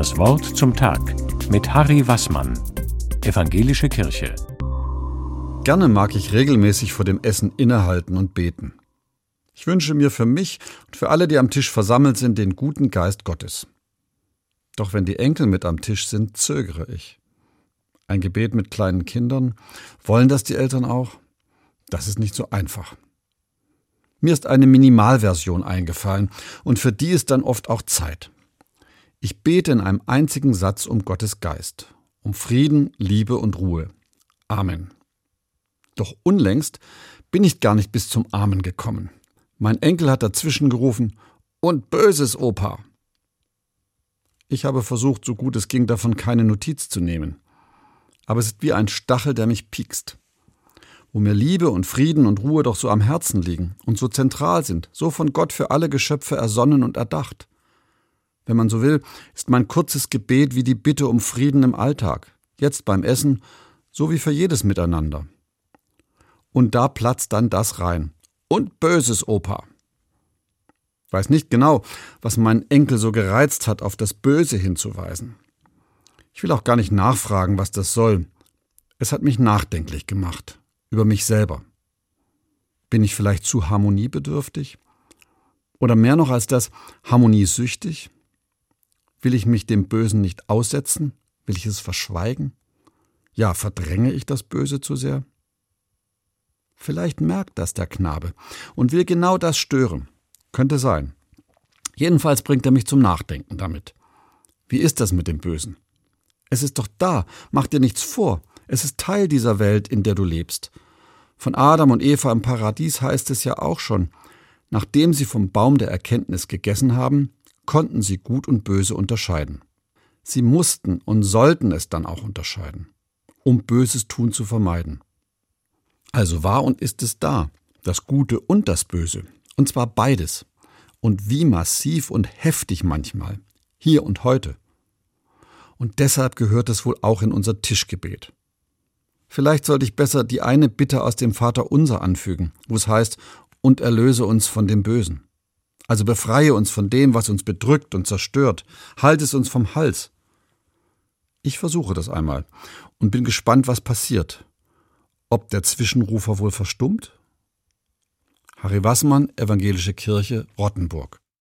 Das Wort zum Tag mit Harry Wassmann, Evangelische Kirche. Gerne mag ich regelmäßig vor dem Essen innehalten und beten. Ich wünsche mir für mich und für alle, die am Tisch versammelt sind, den guten Geist Gottes. Doch wenn die Enkel mit am Tisch sind, zögere ich. Ein Gebet mit kleinen Kindern, wollen das die Eltern auch? Das ist nicht so einfach. Mir ist eine Minimalversion eingefallen und für die ist dann oft auch Zeit. Ich bete in einem einzigen Satz um Gottes Geist, um Frieden, Liebe und Ruhe. Amen. Doch unlängst bin ich gar nicht bis zum Amen gekommen. Mein Enkel hat dazwischen gerufen, und böses Opa. Ich habe versucht, so gut es ging, davon keine Notiz zu nehmen. Aber es ist wie ein Stachel, der mich piekst. Wo mir Liebe und Frieden und Ruhe doch so am Herzen liegen und so zentral sind, so von Gott für alle Geschöpfe ersonnen und erdacht. Wenn man so will, ist mein kurzes Gebet wie die Bitte um Frieden im Alltag, jetzt beim Essen, so wie für jedes Miteinander. Und da platzt dann das rein. Und böses Opa. Weiß nicht genau, was meinen Enkel so gereizt hat, auf das Böse hinzuweisen. Ich will auch gar nicht nachfragen, was das soll. Es hat mich nachdenklich gemacht. Über mich selber. Bin ich vielleicht zu harmoniebedürftig? Oder mehr noch als das, harmoniesüchtig? Will ich mich dem Bösen nicht aussetzen? Will ich es verschweigen? Ja, verdränge ich das Böse zu sehr? Vielleicht merkt das der Knabe und will genau das stören. Könnte sein. Jedenfalls bringt er mich zum Nachdenken damit. Wie ist das mit dem Bösen? Es ist doch da, mach dir nichts vor. Es ist Teil dieser Welt, in der du lebst. Von Adam und Eva im Paradies heißt es ja auch schon, nachdem sie vom Baum der Erkenntnis gegessen haben, konnten sie Gut und Böse unterscheiden. Sie mussten und sollten es dann auch unterscheiden, um böses Tun zu vermeiden. Also war und ist es da, das Gute und das Böse, und zwar beides. Und wie massiv und heftig manchmal, hier und heute. Und deshalb gehört es wohl auch in unser Tischgebet. Vielleicht sollte ich besser die eine Bitte aus dem Vater unser anfügen, wo es heißt, und erlöse uns von dem Bösen. Also befreie uns von dem, was uns bedrückt und zerstört. Halt es uns vom Hals. Ich versuche das einmal und bin gespannt, was passiert. Ob der Zwischenrufer wohl verstummt? Harry Wassmann, Evangelische Kirche, Rottenburg.